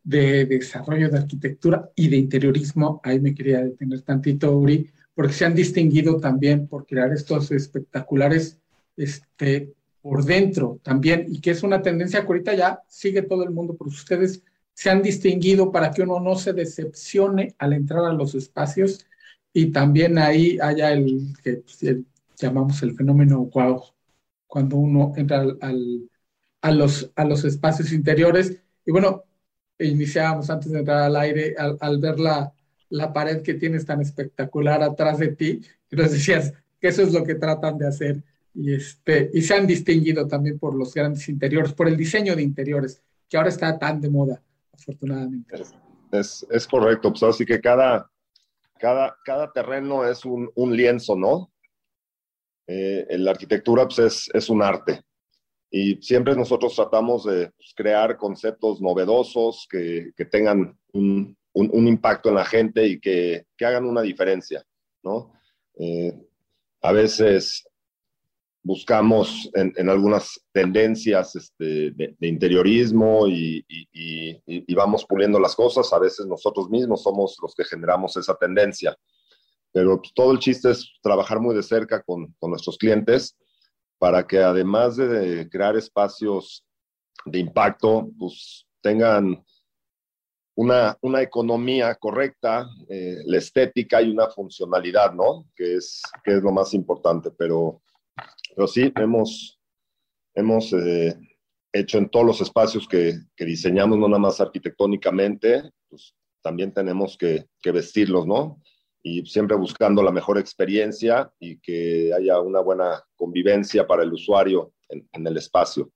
[SPEAKER 2] de desarrollo de arquitectura y de interiorismo. Ahí me quería detener tantito, Uri porque se han distinguido también por crear estos espectaculares este, por dentro también, y que es una tendencia que ahorita ya sigue todo el mundo, porque ustedes se han distinguido para que uno no se decepcione al entrar a los espacios y también ahí haya el que pues, llamamos el fenómeno wow, cuando uno entra al, a, los, a los espacios interiores. Y bueno, iniciábamos antes de entrar al aire, al, ver la, la, pared que tienes tan espectacular atrás de ti, nos decías que eso es lo que tratan de hacer. Y, este, y se han distinguido también por los grandes interiores, por el diseño de interiores, que ahora está tan de moda, afortunadamente.
[SPEAKER 6] Es, es correcto, pues así que cada, cada, cada terreno es un, lienzo, ¿no? Eh, la arquitectura pues, es, es, un arte. Y siempre nosotros tratamos de pues, crear conceptos novedosos que, que tengan un, un, impacto en la gente y que, que hagan una diferencia, ¿no? Eh, a veces buscamos en, algunas tendencias este, de, interiorismo y, vamos puliendo las cosas. A veces nosotros mismos somos los que generamos esa tendencia pero pues, todo el chiste es trabajar muy de cerca con, con nuestros clientes para que además de, crear espacios de impacto, pues tengan una, una economía correcta, eh, la estética y una funcionalidad, ¿no? Que es, que es lo más importante. Pero, pero sí, hemos, hemos eh, hecho en todos los espacios que, que, diseñamos, no nada más arquitectónicamente, pues también tenemos que, que vestirlos, ¿no? y siempre buscando la mejor experiencia y que haya una buena convivencia para el usuario en, el espacio.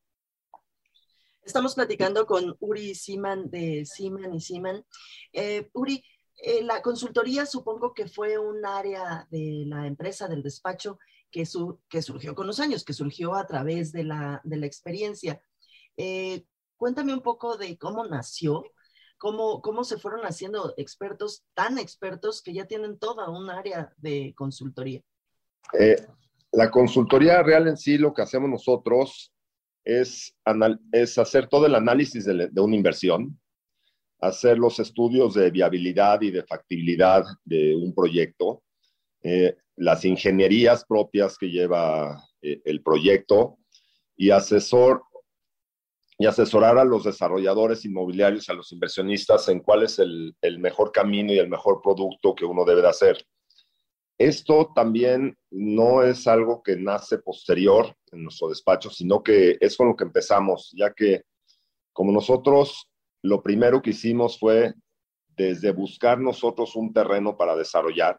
[SPEAKER 1] Estamos platicando con Uri Siman de Siman y Siman. Eh, Uri, eh, la consultoría supongo que fue un área de la empresa, del despacho, que, su, que surgió con los años, que surgió a través de la, experiencia. Eh, cuéntame un poco de cómo nació cómo, cómo se fueron haciendo expertos, tan expertos que ya tienen toda un área de consultoría.
[SPEAKER 6] La consultoría real en sí, lo que hacemos nosotros es, es hacer todo el análisis de, una inversión, hacer los estudios de viabilidad y de factibilidad de un proyecto, eh, las ingenierías propias que lleva eh, el proyecto y asesor, y asesorar a los desarrolladores inmobiliarios, a los inversionistas en cuál es el, el, mejor camino y el mejor producto que uno debe de hacer. Esto también no es algo que nace posterior en nuestro despacho, sino que es con lo que empezamos, ya que como nosotros lo primero que hicimos fue desde buscar nosotros un terreno para desarrollar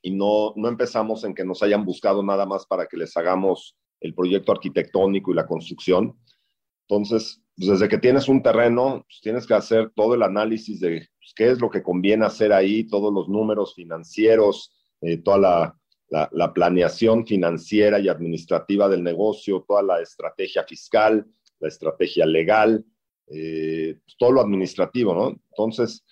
[SPEAKER 6] y no, no empezamos en que nos hayan buscado nada más para que les hagamos el proyecto arquitectónico y la construcción, entonces, pues, desde que tienes un terreno, pues, tienes que hacer todo el análisis de pues, qué es lo que conviene hacer ahí, todos los números financieros, eh, toda la, la, planeación financiera y administrativa del negocio, toda la estrategia fiscal, la estrategia legal, eh, todo lo administrativo, ¿no? Entonces,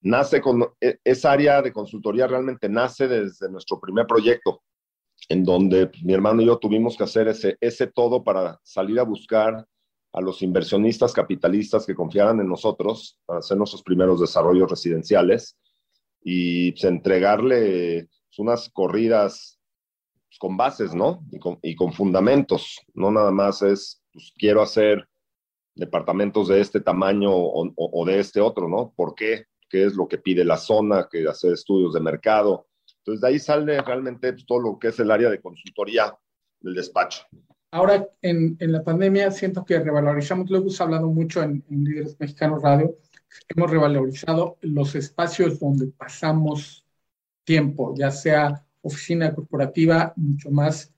[SPEAKER 6] nace con e, esa área de consultoría realmente nace desde nuestro primer proyecto, en donde mi hermano y yo tuvimos que hacer ese, ese todo para salir a buscar a los inversionistas capitalistas que confiaran en nosotros para hacer nuestros primeros desarrollos residenciales y pues, entregarle pues, unas corridas pues, con bases, ¿no? Y con, fundamentos. No nada más es, pues quiero hacer departamentos de este tamaño o, de este otro, ¿no? ¿Por qué? ¿Qué es lo que pide la zona? Que hacer estudios de mercado. Entonces, de ahí sale realmente todo lo que es el área de consultoría del despacho.
[SPEAKER 2] Ahora, en, en, la pandemia, siento que revalorizamos, lo hemos hablado mucho en, Líderes Mexicanos Radio, hemos revalorizado los espacios donde pasamos tiempo, ya sea oficina corporativa, mucho más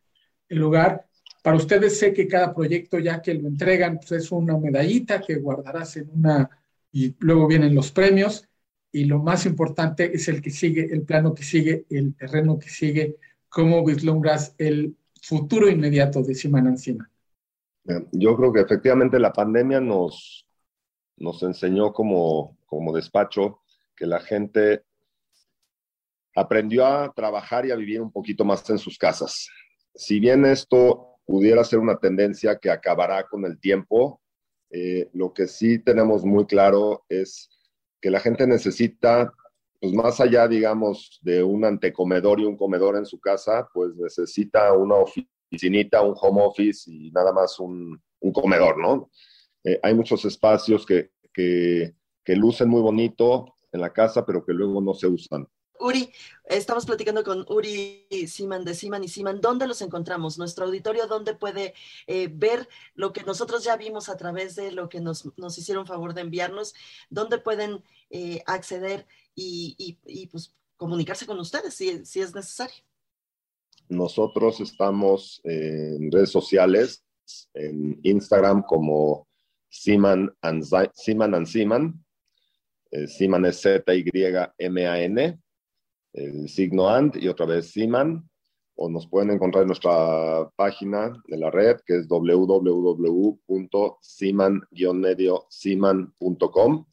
[SPEAKER 2] el lugar. Para ustedes sé que cada proyecto, ya que lo entregan, pues es una medallita que guardarás en una, y luego vienen los premios, y lo más importante es el que sigue, el plano que sigue, el terreno que sigue, cómo vislumbras el futuro inmediato de Siman encima?
[SPEAKER 6] Yo creo que efectivamente la pandemia nos, nos enseñó como, como despacho que la gente aprendió a trabajar y a vivir un poquito más en sus casas. Si bien esto pudiera ser una tendencia que acabará con el tiempo, eh, lo que sí tenemos muy claro es que la gente necesita pues más allá, digamos, de un antecomedor y un comedor en su casa, pues necesita una piscinita, un home office y nada más un, comedor, ¿no? Eh, hay muchos espacios que, que lucen muy bonito en la casa, pero que luego no se usan.
[SPEAKER 1] Uri, estamos platicando con Uri Siman de Siman y Siman. ¿Dónde los encontramos? Nuestro auditorio, ¿dónde puede eh, ver lo que nosotros ya vimos a través de lo que nos, hicieron favor de enviarnos? ¿Dónde pueden eh, acceder y, pues, comunicarse con ustedes si, si, es necesario?
[SPEAKER 6] Nosotros estamos en redes sociales, en Instagram como Siman and Siman. Eh, Siman es Z-Y-M-A-N el signo AND y otra vez SIMAN, o nos pueden encontrar en nuestra página de la red que es www.siman-siman.com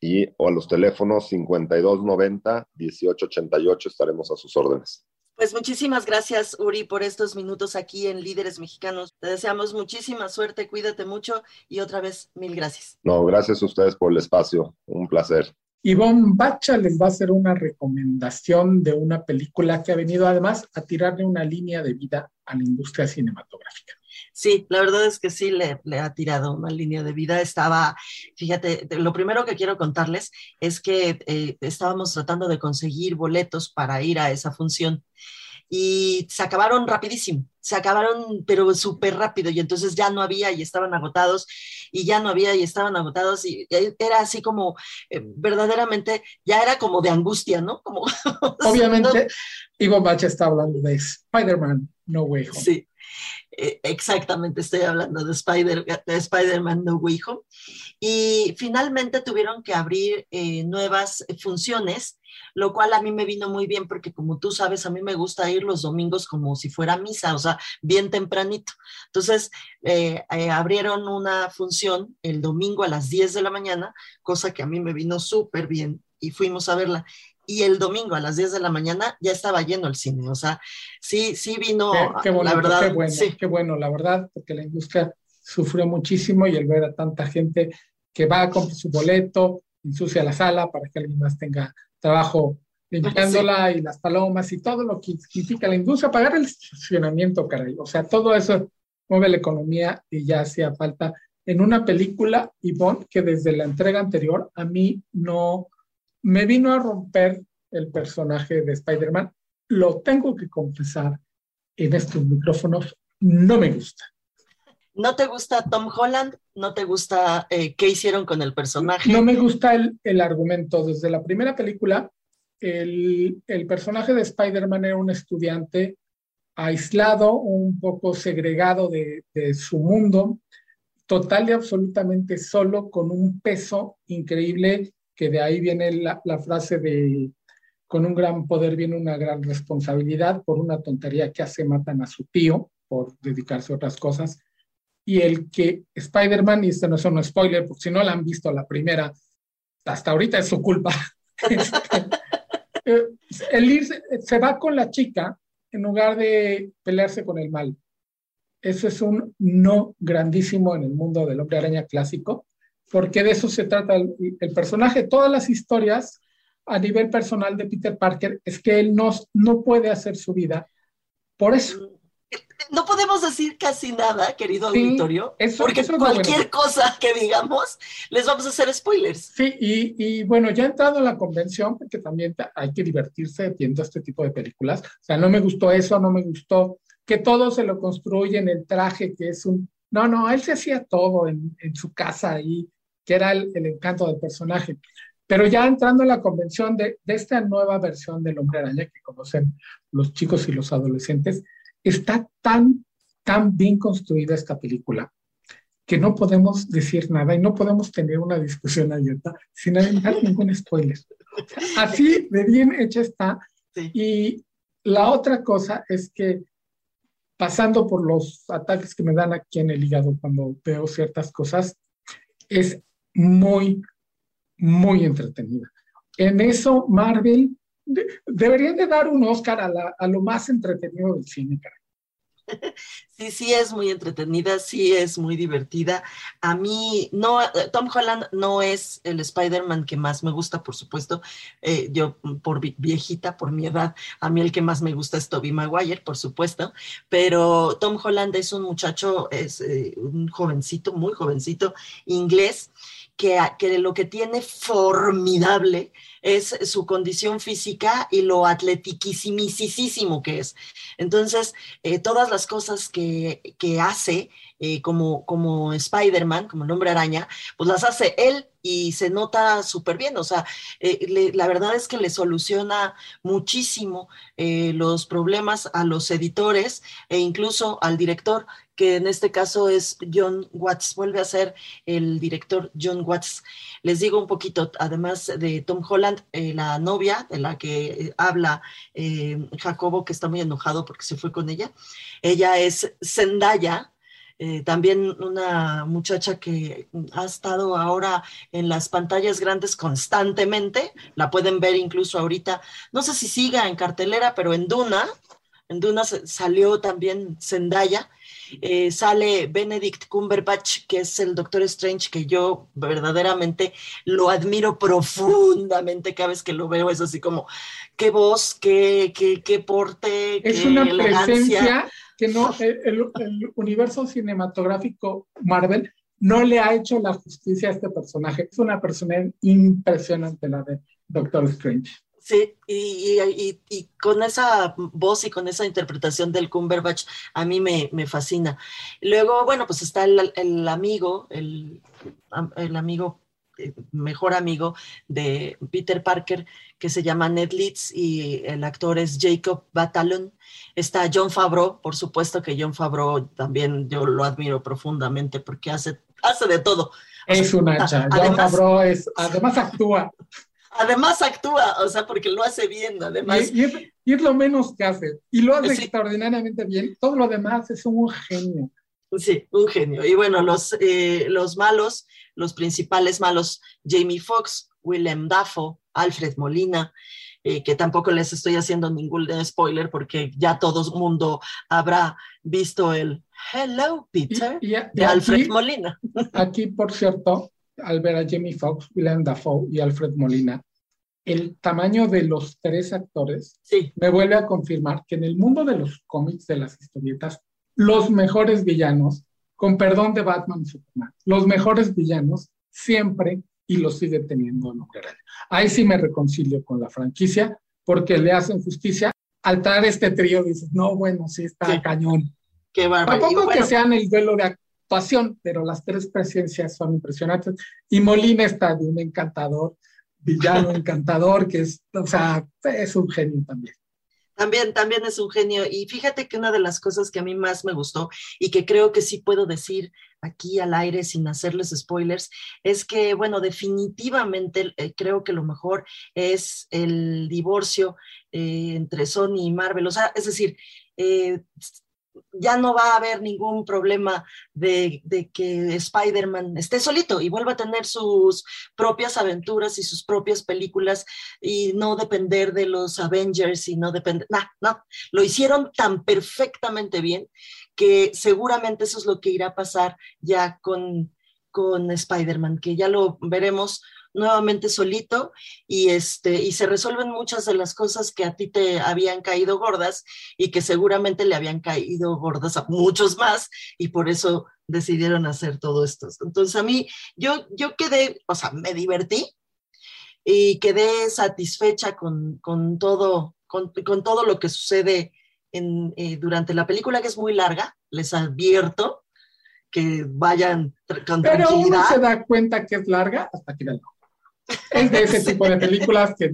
[SPEAKER 6] y o a los teléfonos 5290 1888 estaremos a sus órdenes.
[SPEAKER 1] Pues muchísimas gracias, Uri, por estos minutos aquí en Líderes Mexicanos. Te deseamos muchísima suerte, cuídate mucho y otra vez mil gracias.
[SPEAKER 6] No, gracias a ustedes por el espacio. Un placer.
[SPEAKER 2] Ivonne Bacha les va a hacer una recomendación de una película que ha venido además a tirarle una línea de vida a la industria cinematográfica.
[SPEAKER 1] Sí, la verdad es que sí le, ha tirado una línea de vida. Estaba, fíjate, lo primero que quiero contarles es que eh, estábamos tratando de conseguir boletos para ir a esa función y se acabaron rapidísimo, se acabaron pero súper rápido y entonces ya no había y estaban agotados y ya no había y estaban agotados y era así como eh, verdaderamente, ya era como de angustia, ¿no? Como, <laughs>
[SPEAKER 2] Obviamente, <laughs> Ivo Bacha está hablando de Spider-Man No Way Home.
[SPEAKER 1] Sí. Eh, exactamente, estoy hablando de, Spider, de Spider-Man No Way Home. Y finalmente tuvieron que abrir eh, nuevas funciones, lo cual a mí me vino muy bien porque como tú sabes, a mí me gusta ir los domingos como si fuera misa, o sea, bien tempranito. Entonces, eh, abrieron una función el domingo a las 10 de la mañana, cosa que a mí me vino súper bien y fuimos a verla y el domingo a las 10 de la mañana ya estaba lleno el cine. O sea, sí, sí vino,
[SPEAKER 2] qué, la verdad. Qué bueno, qué bueno, la verdad, porque la industria sufrió muchísimo y el ver a tanta gente que va, compra su boleto, ensucia la sala para que alguien más tenga trabajo limpiándola y las palomas y todo lo que significa la industria, pagar el estacionamiento, caray. O sea, todo eso mueve la economía y ya hacía falta en una película, Yvonne, que desde la entrega anterior a mí no me vino a romper el personaje de Spider-Man. Lo tengo que confesar en estos micrófonos, no me gusta.
[SPEAKER 1] ¿No te gusta Tom Holland? ¿No te gusta eh, qué hicieron con el personaje?
[SPEAKER 2] No me gusta el, el argumento. Desde la primera película, el, el personaje de Spider-Man era un estudiante aislado, un poco segregado de, de, su mundo, total y absolutamente solo, con un peso increíble que de ahí viene la, frase de con un gran poder viene una gran responsabilidad, por una tontería que hace matan a su tío por dedicarse a otras cosas. Y el que Spider-Man, y este no es un spoiler, porque si no la han visto la primera, hasta ahorita es su culpa. <laughs> Este, eh, el irse, se va con la chica en lugar de pelearse con el mal. Eso es un no grandísimo en el mundo del hombre araña clásico porque de eso se trata el, personaje. Todas las historias a nivel personal de Peter Parker es que él no, no puede hacer su vida. Por eso.
[SPEAKER 1] No podemos decir casi nada, querido auditorio, porque cualquier cosa que digamos les vamos a hacer spoilers.
[SPEAKER 2] Sí, y, y, bueno, ya he entrado en la convención, porque también hay que divertirse viendo este tipo de películas. O sea, no me gustó eso, no me gustó que todo se lo construye en el traje, que es un... No, no, él se hacía todo en, en su casa y que era el, encanto del personaje. Pero ya entrando en la convención de, de, esta nueva versión del hombre araña que conocen los chicos y los adolescentes, está tan, tan bien construida esta película que no podemos decir nada y no podemos tener una discusión abierta sin dar ningún spoiler. Así de bien hecha está. Y la otra cosa es que pasando por los ataques que me dan aquí en el hígado cuando veo ciertas cosas, es muy, muy entretenida. En eso, Marvel debería de dar un Oscar a, lo más entretenido del cine, <laughs>
[SPEAKER 1] Sí, sí es muy entretenida, sí es muy divertida. A mí, no, Tom Holland no es el Spider-Man que más me gusta, por supuesto. Eh, yo, por viejita, por mi edad, a mí el que más me gusta es Tobey Maguire, por supuesto. Pero Tom Holland es un muchacho, es eh, un jovencito, muy jovencito, inglés, que, lo que tiene formidable es su condición física y lo atletiquísimo que es. Entonces, eh, todas las cosas que, que hace eh, como, como Spider-Man, como el hombre araña, pues las hace él y se nota súper bien. O sea, eh, la verdad es que le soluciona muchísimo los problemas a los editores e incluso al director que en este caso es John Watts, vuelve a ser el director John Watts. Les digo un poquito, además de Tom Holland, eh, la novia de la que eh, habla eh, Jacobo, que está muy enojado porque se fue con ella, ella es Zendaya, también una muchacha que ha estado ahora en las pantallas grandes constantemente, la pueden ver incluso ahorita, no sé si siga en cartelera, pero en Duna, en Duna salió también Zendaya, eh, sale Benedict Cumberbatch, que es el Doctor Strange, que yo verdaderamente lo admiro profundamente cada vez que lo veo, es así como, qué voz, qué, qué, qué porte,
[SPEAKER 2] es una presencia que no, el, universo cinematográfico Marvel no le ha hecho la justicia a este personaje. Es una persona impresionante la de Doctor Strange.
[SPEAKER 1] Sí, y, con esa voz y con esa interpretación del Cumberbatch a mí me, fascina. Luego, bueno, pues está el, amigo, el, el amigo, mejor amigo de Peter Parker, que se llama Ned Leeds y el actor es Jacob Batalon. Está John Favreau, por supuesto que John Favreau también yo lo admiro profundamente porque hace, hace de todo.
[SPEAKER 2] Es una hacha. John Favreau es, además actúa.
[SPEAKER 1] Además actúa, o sea, porque lo hace bien, además.
[SPEAKER 2] Y, es, lo menos que hace. Y lo hace extraordinariamente bien. Todo lo demás es un genio.
[SPEAKER 1] Sí, un genio. Y bueno, los, eh, los malos, los principales malos, Jamie Foxx, Willem Dafoe, Alfred Molina, eh, que tampoco les estoy haciendo ningún spoiler porque ya todo el mundo habrá visto el Hello Peter de Alfred Molina. <laughs>
[SPEAKER 2] Aquí, por cierto, al ver a Jamie Foxx, Willem Dafoe y Alfred Molina, el tamaño de los tres actores me vuelve a confirmar que en el mundo de los cómics, de las historietas, los mejores villanos, con perdón de Batman y Superman, los mejores villanos siempre y lo sigue teniendo Hombre Ahí sí me reconcilio con la franquicia porque le hacen justicia. Al traer este trío dices, no, bueno, sí está cañón.
[SPEAKER 1] Qué bárbaro.
[SPEAKER 2] Tampoco que sean el duelo de actuación, pero las tres presencias son impresionantes. Y Molina está de un encantador villano <laughs> encantador, que es, o sea, es un genio también.
[SPEAKER 1] También, también es un genio. Y fíjate que una de las cosas que a mí más me gustó y que creo que sí puedo decir aquí al aire sin hacerles spoilers, es que, bueno, definitivamente eh, creo que lo mejor es el divorcio eh, entre Sony y Marvel. O sea, es decir, eh, ya no va a haber ningún problema de, que Spider-Man esté solito y vuelva a tener sus propias aventuras y sus propias películas y no depender de los Avengers y no depender, no, no, lo hicieron tan perfectamente bien que seguramente eso es lo que irá a pasar ya con, con Spider-Man, que ya lo veremos nuevamente solito y, este, y se resuelven muchas de las cosas que a ti te habían caído gordas y que seguramente le habían caído gordas a muchos más y por eso decidieron hacer todo esto. Entonces a mí, yo, yo quedé, o sea, me divertí y quedé satisfecha con, con todo, con, con, todo lo que sucede en, eh, durante la película, que es muy larga, les advierto que vayan con
[SPEAKER 2] Pero uno se da cuenta que es larga hasta que vean es de ese tipo de películas que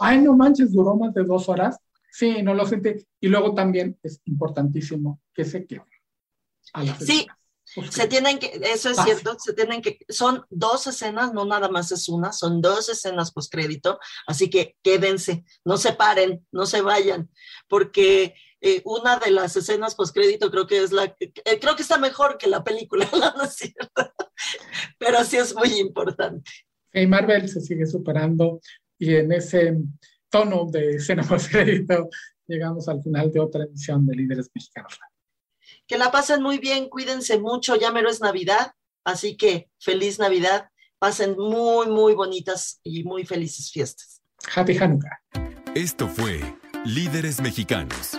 [SPEAKER 2] ay, no manches, duró más de dos horas. Sí, no lo sentí. Y luego también es importantísimo que se quede.
[SPEAKER 1] Sí, se tienen que, eso es cierto, se tienen que, son dos escenas, no nada más es una, son dos escenas post crédito, así que quédense, no se paren, no se vayan, porque eh, una de las escenas post crédito creo que es la, eh, creo que está mejor que la película, ¿no es cierto? Pero sí es muy importante.
[SPEAKER 2] Y Marvel se sigue superando y en ese tono de escena <laughs> post crédito llegamos al final de otra edición de Líderes Mexicanos.
[SPEAKER 1] Que la pasen muy bien, cuídense mucho, ya mero es Navidad, así que feliz Navidad, pasen muy, muy bonitas y muy felices fiestas.
[SPEAKER 2] Happy Hanukkah.
[SPEAKER 7] Esto fue Líderes Mexicanos.